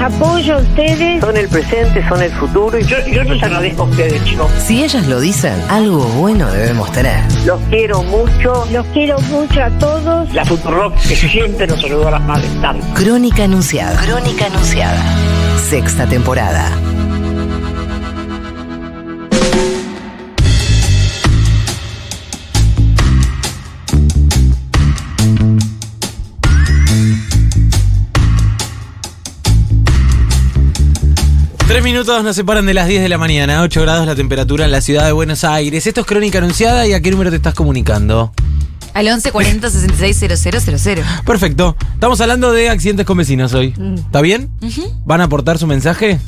apoyo a ustedes. Son el presente, son el futuro. Y yo, yo les agradezco a ustedes, chicos. Si ellas lo dicen, algo bueno debemos tener. Los quiero mucho. Los quiero mucho a todos. La Futurock que siempre nos ayudó a las madres tanto. Crónica Anunciada. Crónica Anunciada. Sexta temporada. Tres minutos nos separan de las 10 de la mañana, 8 grados la temperatura en la ciudad de Buenos Aires. Esto es Crónica Anunciada y a qué número te estás comunicando. Al 1140 660000. Perfecto. Estamos hablando de accidentes con vecinos hoy. ¿Está bien? ¿Van a aportar su mensaje?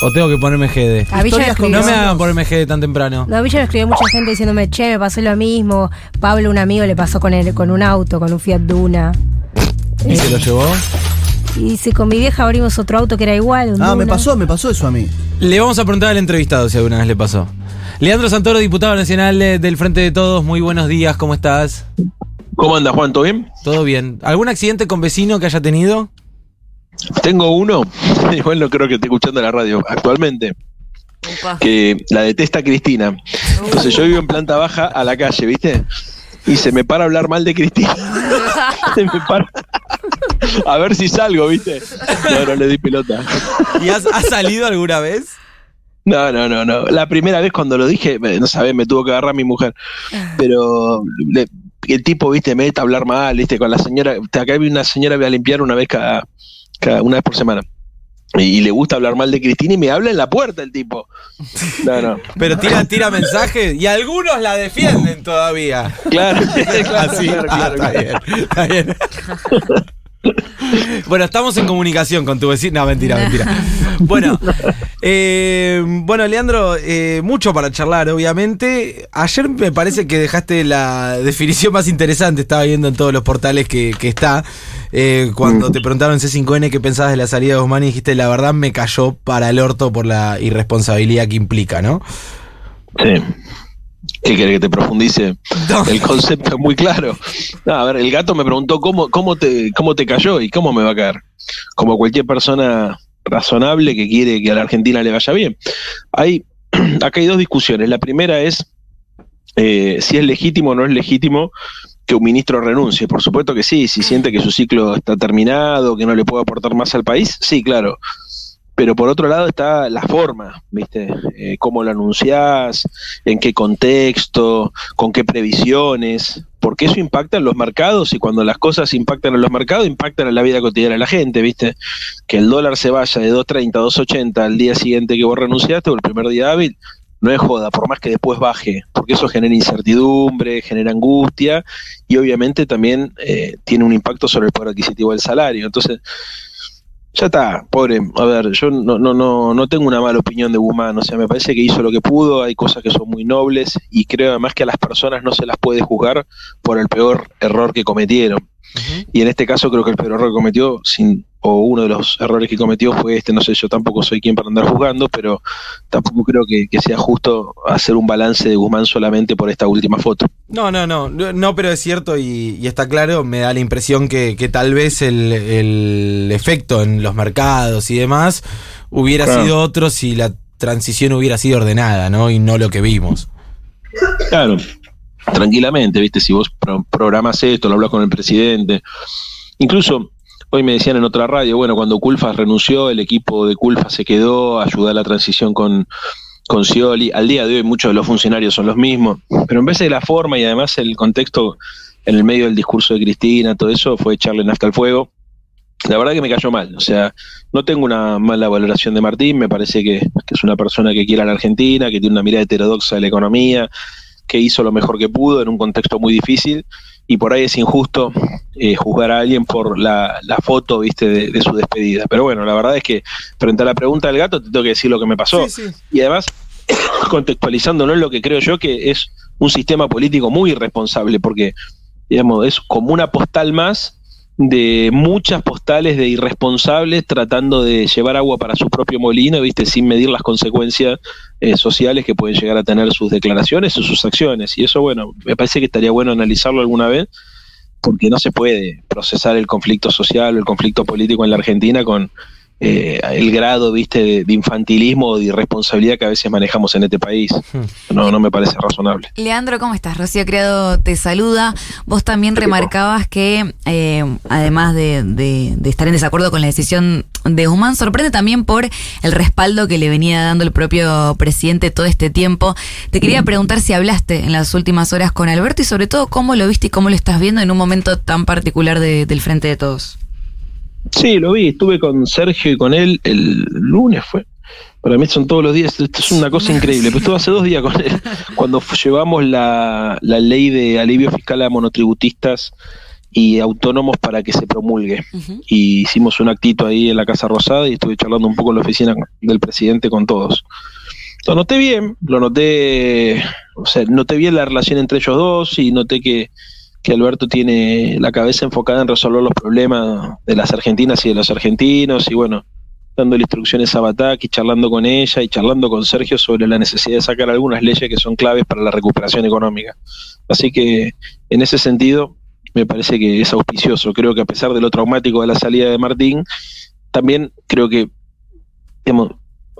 ¿O tengo que ponerme GD? A No me hagan ponerme GD tan temprano. No, a mí ya me escribió mucha gente diciéndome, che, me pasó lo mismo. Pablo, un amigo, le pasó con él, con un auto, con un Fiat Duna. ¿Y se lo llevó? Y si con mi vieja abrimos otro auto que era igual. un Ah, me Duna. pasó, me pasó eso a mí. Le vamos a preguntar al entrevistado si alguna vez le pasó. Leandro Santoro, diputado nacional eh, del Frente de Todos, muy buenos días, ¿cómo estás? ¿Cómo anda Juan? ¿Todo bien? ¿Todo bien? ¿Algún accidente con vecino que haya tenido? Tengo uno, igual no creo que esté escuchando la radio actualmente, que la detesta Cristina. Entonces yo vivo en planta baja a la calle, ¿viste? Y se me para a hablar mal de Cristina. se me para. A ver si salgo, ¿viste? No, no le di pelota. ¿Y has, has salido alguna vez? No, no, no, no. La primera vez cuando lo dije, no sabés, me tuvo que agarrar mi mujer. Pero le- el tipo, viste, me mete a hablar mal, viste, con la señora. Acá hay una señora va a limpiar una vez cada, cada una vez por semana. Y, y le gusta hablar mal de Cristina y me habla en la puerta el tipo. No, no. Pero tira, tira mensajes y algunos la defienden todavía. Claro, claro, Así, claro, ah, claro, está claro. bien, está bien. Bueno, estamos en comunicación con tu vecino. No, mentira, mentira. Bueno, eh, bueno, Leandro, eh, mucho para charlar, obviamente. Ayer me parece que dejaste la definición más interesante, estaba viendo en todos los portales que, que está. eh, cuando te preguntaron en C5N qué pensabas de la salida de Guzmán y dijiste, la verdad me cayó para el orto por la irresponsabilidad que implica, ¿no? Sí. ¿Qué querés que te profundice? No. El concepto es muy claro. No, a ver, el gato me preguntó cómo, cómo, te, cómo te cayó y cómo me va a caer. Como cualquier persona razonable que quiere que a la Argentina le vaya bien. Hay, acá hay dos discusiones. La primera es eh, si es legítimo o no es legítimo que un ministro renuncie. Por supuesto que sí, si siente que su ciclo está terminado, que no le puede aportar más al país, sí, claro. Pero por otro lado está la forma, ¿viste? Eh, cómo lo anunciás, en qué contexto, con qué previsiones, porque eso impacta en los mercados y cuando las cosas impactan en los mercados, impactan en la vida cotidiana de la gente, ¿viste? Que el dólar se vaya de 2.30 a 2.80 al día siguiente que vos renunciaste o el primer día hábil, no es joda, por más que después baje, porque eso genera incertidumbre, genera angustia y obviamente también eh, tiene un impacto sobre el poder adquisitivo del salario. Entonces, ya está, pobre. A ver, yo no, no, no, no tengo una mala opinión de Guzmán. O sea, me parece que hizo lo que pudo. Hay cosas que son muy nobles y creo además que a las personas no se las puede juzgar por el peor error que cometieron. Y en este caso creo que el peor error que cometió, sin, o uno de los errores que cometió fue este. No sé, yo tampoco soy quien para andar juzgando, pero tampoco creo que, que sea justo hacer un balance de Guzmán solamente por esta última foto. No, no, no, no, no, pero es cierto y, y está claro, me da la impresión que, que tal vez el, el efecto en los mercados y demás hubiera Claro. sido otro si la transición hubiera sido ordenada, ¿no? Y no lo que vimos. Claro, tranquilamente, ¿viste? Si vos pro- programás esto, lo hablas con el presidente. Incluso hoy me decían en otra radio, bueno, cuando Culfas renunció, el equipo de Culfas se quedó a ayudar a la transición con, con Scioli. Al día de hoy muchos de los funcionarios son los mismos, pero en vez de la forma y además el contexto en el medio del discurso de Cristina, todo eso fue echarle nafta al fuego. La verdad que me cayó mal, o sea, no tengo una mala valoración de Martín, me parece que, que es una persona que quiere a la Argentina, que tiene una mirada heterodoxa de la economía, que hizo lo mejor que pudo en un contexto muy difícil y por ahí es injusto eh, juzgar a alguien por la, la foto viste de, de su despedida. Pero bueno, la verdad es que frente a la pregunta del gato te tengo que decir lo que me pasó. Y además, contextualizándolo en lo que creo yo que es un sistema político muy irresponsable, porque digamos, es como una postal más de muchas postales de irresponsables tratando de llevar agua para su propio molino, viste, sin medir las consecuencias eh, sociales que pueden llegar a tener sus declaraciones o sus acciones. Y eso, bueno, me parece que estaría bueno analizarlo alguna vez, porque no se puede procesar el conflicto social o el conflicto político en la Argentina con, eh, el grado, viste, de, de infantilismo o de irresponsabilidad que a veces manejamos en este país. No, no me parece razonable. Leandro, ¿cómo estás? Rocío Criado te saluda. Vos también remarcabas que, eh, además de, de- de estar en desacuerdo con la decisión de Guzmán, sorprende también por el respaldo que le venía dando el propio presidente todo este tiempo. Te quería preguntar si hablaste en las últimas horas con Alberto y sobre todo cómo lo viste y cómo lo estás viendo en un momento tan particular de- del Frente de Todos. Sí, lo vi, estuve con Sergio y con él el lunes fue. Para mí son todos los días, esto es una cosa increíble, pero estuve hace dos días con él, cuando llevamos la, la ley de alivio fiscal a monotributistas y autónomos para que se promulgue. Y hicimos un actito ahí en la Casa Rosada y estuve charlando un poco en la oficina del presidente con todos. Lo noté bien, lo noté, o sea, noté bien la relación entre ellos dos y noté que, que Alberto tiene la cabeza enfocada en resolver los problemas de las argentinas y de los argentinos y bueno, dándole instrucciones a Batak y charlando con ella y charlando con Sergio sobre la necesidad de sacar algunas leyes que son claves para la recuperación económica. Así que en ese sentido me parece que es auspicioso. Creo que a pesar de lo traumático de la salida de Martín, también creo que,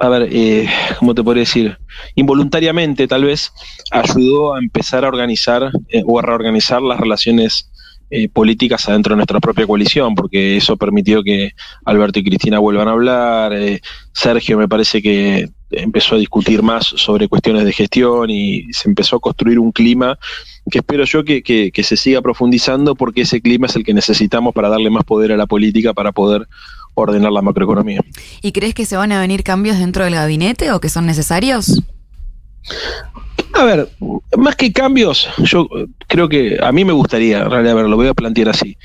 a ver, eh, ¿cómo te podría decir? Involuntariamente tal vez ayudó a empezar a organizar eh, o a reorganizar las relaciones eh, políticas adentro de nuestra propia coalición, porque eso permitió que Alberto y Cristina vuelvan a hablar. eh, Sergio me parece que empezó a discutir más sobre cuestiones de gestión y se empezó a construir un clima que espero yo que, se siga profundizando porque ese clima es el que necesitamos para darle más poder a la política, para poder ordenar la macroeconomía. ¿Y crees que se van a venir cambios dentro del gabinete o que son necesarios? A ver, más que cambios, yo creo que a mí me gustaría, en realidad, a ver, lo voy a plantear así.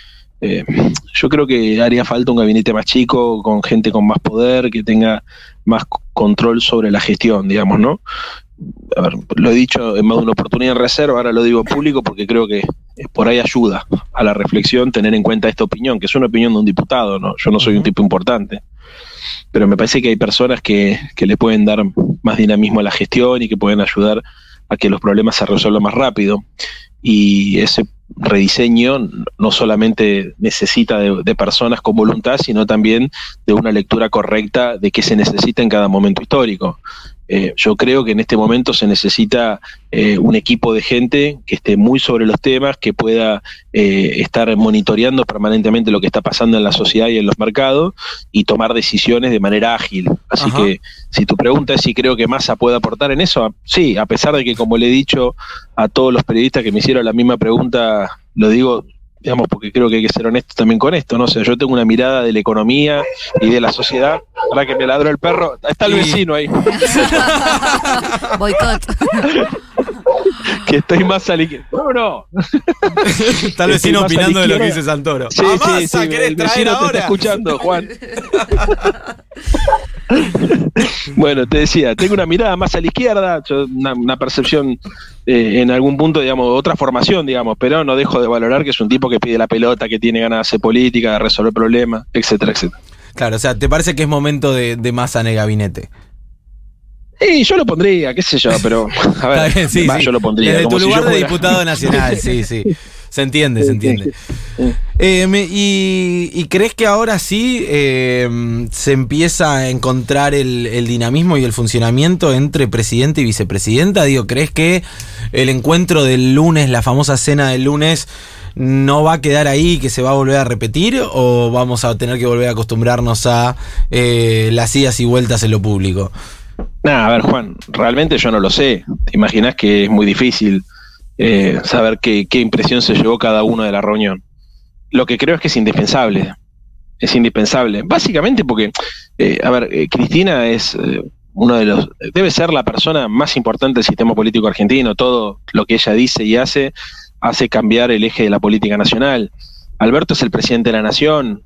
Eh, yo creo que haría falta un gabinete más chico, con gente con más poder, que tenga más control sobre la gestión, digamos, ¿no? A ver, lo he dicho en más de una oportunidad en reserva, ahora lo digo en público porque creo que por ahí ayuda a la reflexión tener en cuenta esta opinión, que es una opinión de un diputado, ¿no? Yo no soy un tipo importante pero me parece que hay personas que, que le pueden dar más dinamismo a la gestión y que pueden ayudar a que los problemas se resuelvan más rápido. Y ese rediseño no solamente necesita de, de personas con voluntad, sino también de una lectura correcta de qué se necesita en cada momento histórico. Eh, yo creo que en este momento se necesita eh, un equipo de gente que esté muy sobre los temas, que pueda eh, estar monitoreando permanentemente lo que está pasando en la sociedad y en los mercados y tomar decisiones de manera ágil. Así Ajá. que si tu pregunta es si creo que Massa puede aportar en eso, sí, a pesar de que como le he dicho a todos los periodistas que me hicieron la misma pregunta, lo digo digamos, porque creo que hay que ser honesto también con esto, ¿no? O sea, yo tengo una mirada de la economía y de la sociedad. Para que me ladró el perro, está el vecino ahí, Boicot. que estoy más ali... No, no. Tal vez Estoy sino más a la opinando de lo que dice Santoro. Sí, ¡Ah, sí, sí, querés el traer vecino te está ahora? escuchando, Juan. bueno, te decía, tengo una mirada más a la izquierda, una, una percepción eh, en algún punto, digamos, otra formación, digamos, pero no dejo de valorar que es un tipo que pide la pelota, que tiene ganas de hacer política, de resolver problemas, etcétera, etcétera. Claro, o sea, ¿te parece que es momento de, de Massa en el gabinete? Y yo lo pondría, qué sé yo, pero a ver, sí, sí. yo lo pondría. Desde como tu si lugar de fuera- diputado nacional, sí, sí. Se entiende, se entiende. Eh, me- y, y crees que ahora sí eh, se empieza a encontrar el, el dinamismo y el funcionamiento entre presidente y vicepresidenta? Digo, ¿crees que el encuentro del lunes, la famosa cena del lunes, no va a quedar ahí, que se va a volver a repetir? ¿O vamos a tener que volver a acostumbrarnos a eh, las idas y vueltas en lo público? Nah, a ver, Juan, realmente yo no lo sé. Te imaginas que es muy difícil eh, saber qué, impresión se llevó cada uno de la reunión. Lo que creo es que es indispensable. Es indispensable. Básicamente porque, eh, a ver, eh, Cristina es eh, uno de los. Debe ser la persona más importante del sistema político argentino. Todo lo que ella dice y hace hace cambiar el eje de la política nacional. Alberto es el presidente de la nación.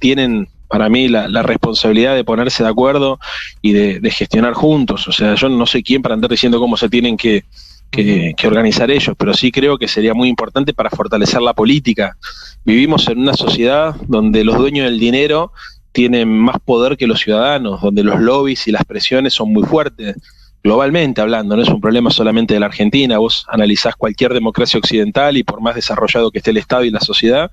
tienen, para mí, la, responsabilidad de ponerse de acuerdo y de, de gestionar juntos. O sea, yo no soy quién para andar diciendo cómo se tienen que, que- que organizar ellos, pero sí creo que sería muy importante para fortalecer la política. Vivimos en una sociedad donde los dueños del dinero tienen más poder que los ciudadanos, donde los lobbies y las presiones son muy fuertes. Globalmente hablando, no es un problema solamente de la Argentina. Vos analizás cualquier democracia occidental y por más desarrollado que esté el Estado y la sociedad,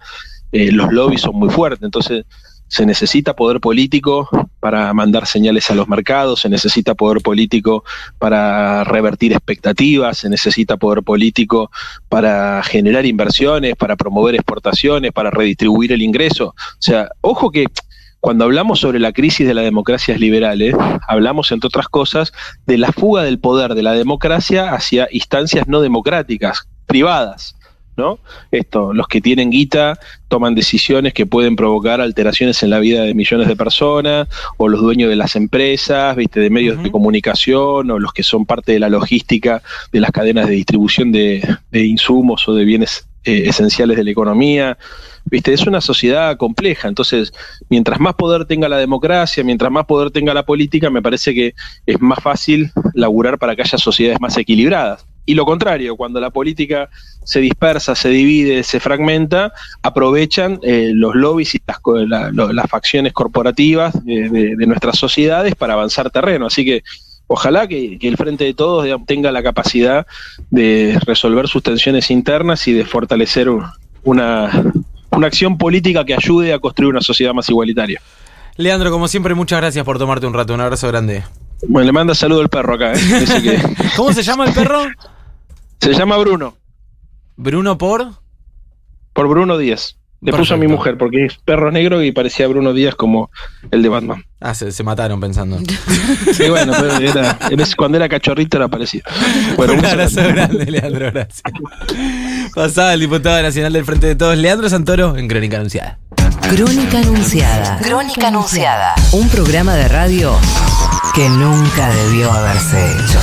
eh, los lobbies son muy fuertes. Entonces, se necesita poder político para mandar señales a los mercados, se necesita poder político para revertir expectativas, se necesita poder político para generar inversiones, para promover exportaciones, para redistribuir el ingreso. O sea, ojo que cuando hablamos sobre la crisis de las democracias liberales, hablamos, entre otras cosas, de la fuga del poder de la democracia hacia instancias no democráticas, privadas. ¿No? Esto, los que tienen guita toman decisiones que pueden provocar alteraciones en la vida de millones de personas, o los dueños de las empresas, viste, de medios de comunicación, o los que son parte de la logística de las cadenas de distribución de, de insumos o de bienes eh, esenciales de la economía. Viste, es una sociedad compleja, entonces, mientras más poder tenga la democracia, mientras más poder tenga la política, me parece que es más fácil laburar para que haya sociedades más equilibradas. Y lo contrario, cuando la política se dispersa, se divide, se fragmenta, aprovechan eh, los lobbies y las, co- la- lo- las facciones corporativas de, de- de nuestras sociedades para avanzar terreno. Así que ojalá que, que el Frente de Todos digamos, tenga la capacidad de resolver sus tensiones internas y de fortalecer un- una, una acción política que ayude a construir una sociedad más igualitaria. Leandro, como siempre, muchas gracias por tomarte un rato. Un abrazo grande. Bueno, le manda saludo el perro acá. ¿eh? Que ¿Cómo se llama el perro? se llama Bruno, Bruno por. por Bruno Díaz. Le puso a mi mujer porque es perro negro y parecía Bruno Díaz como el de Batman. Ah, se, se mataron pensando. Sí, bueno, pero era, era- cuando era cachorrito era parecido. Bueno, un un abrazo grande, Leandro, gracias. Pasaba el diputado nacional del Frente de Todos, Leandro Santoro, en Crónica Anunciada. Crónica Anunciada. Crónica Anunciada. Un programa de radio que nunca debió haberse hecho.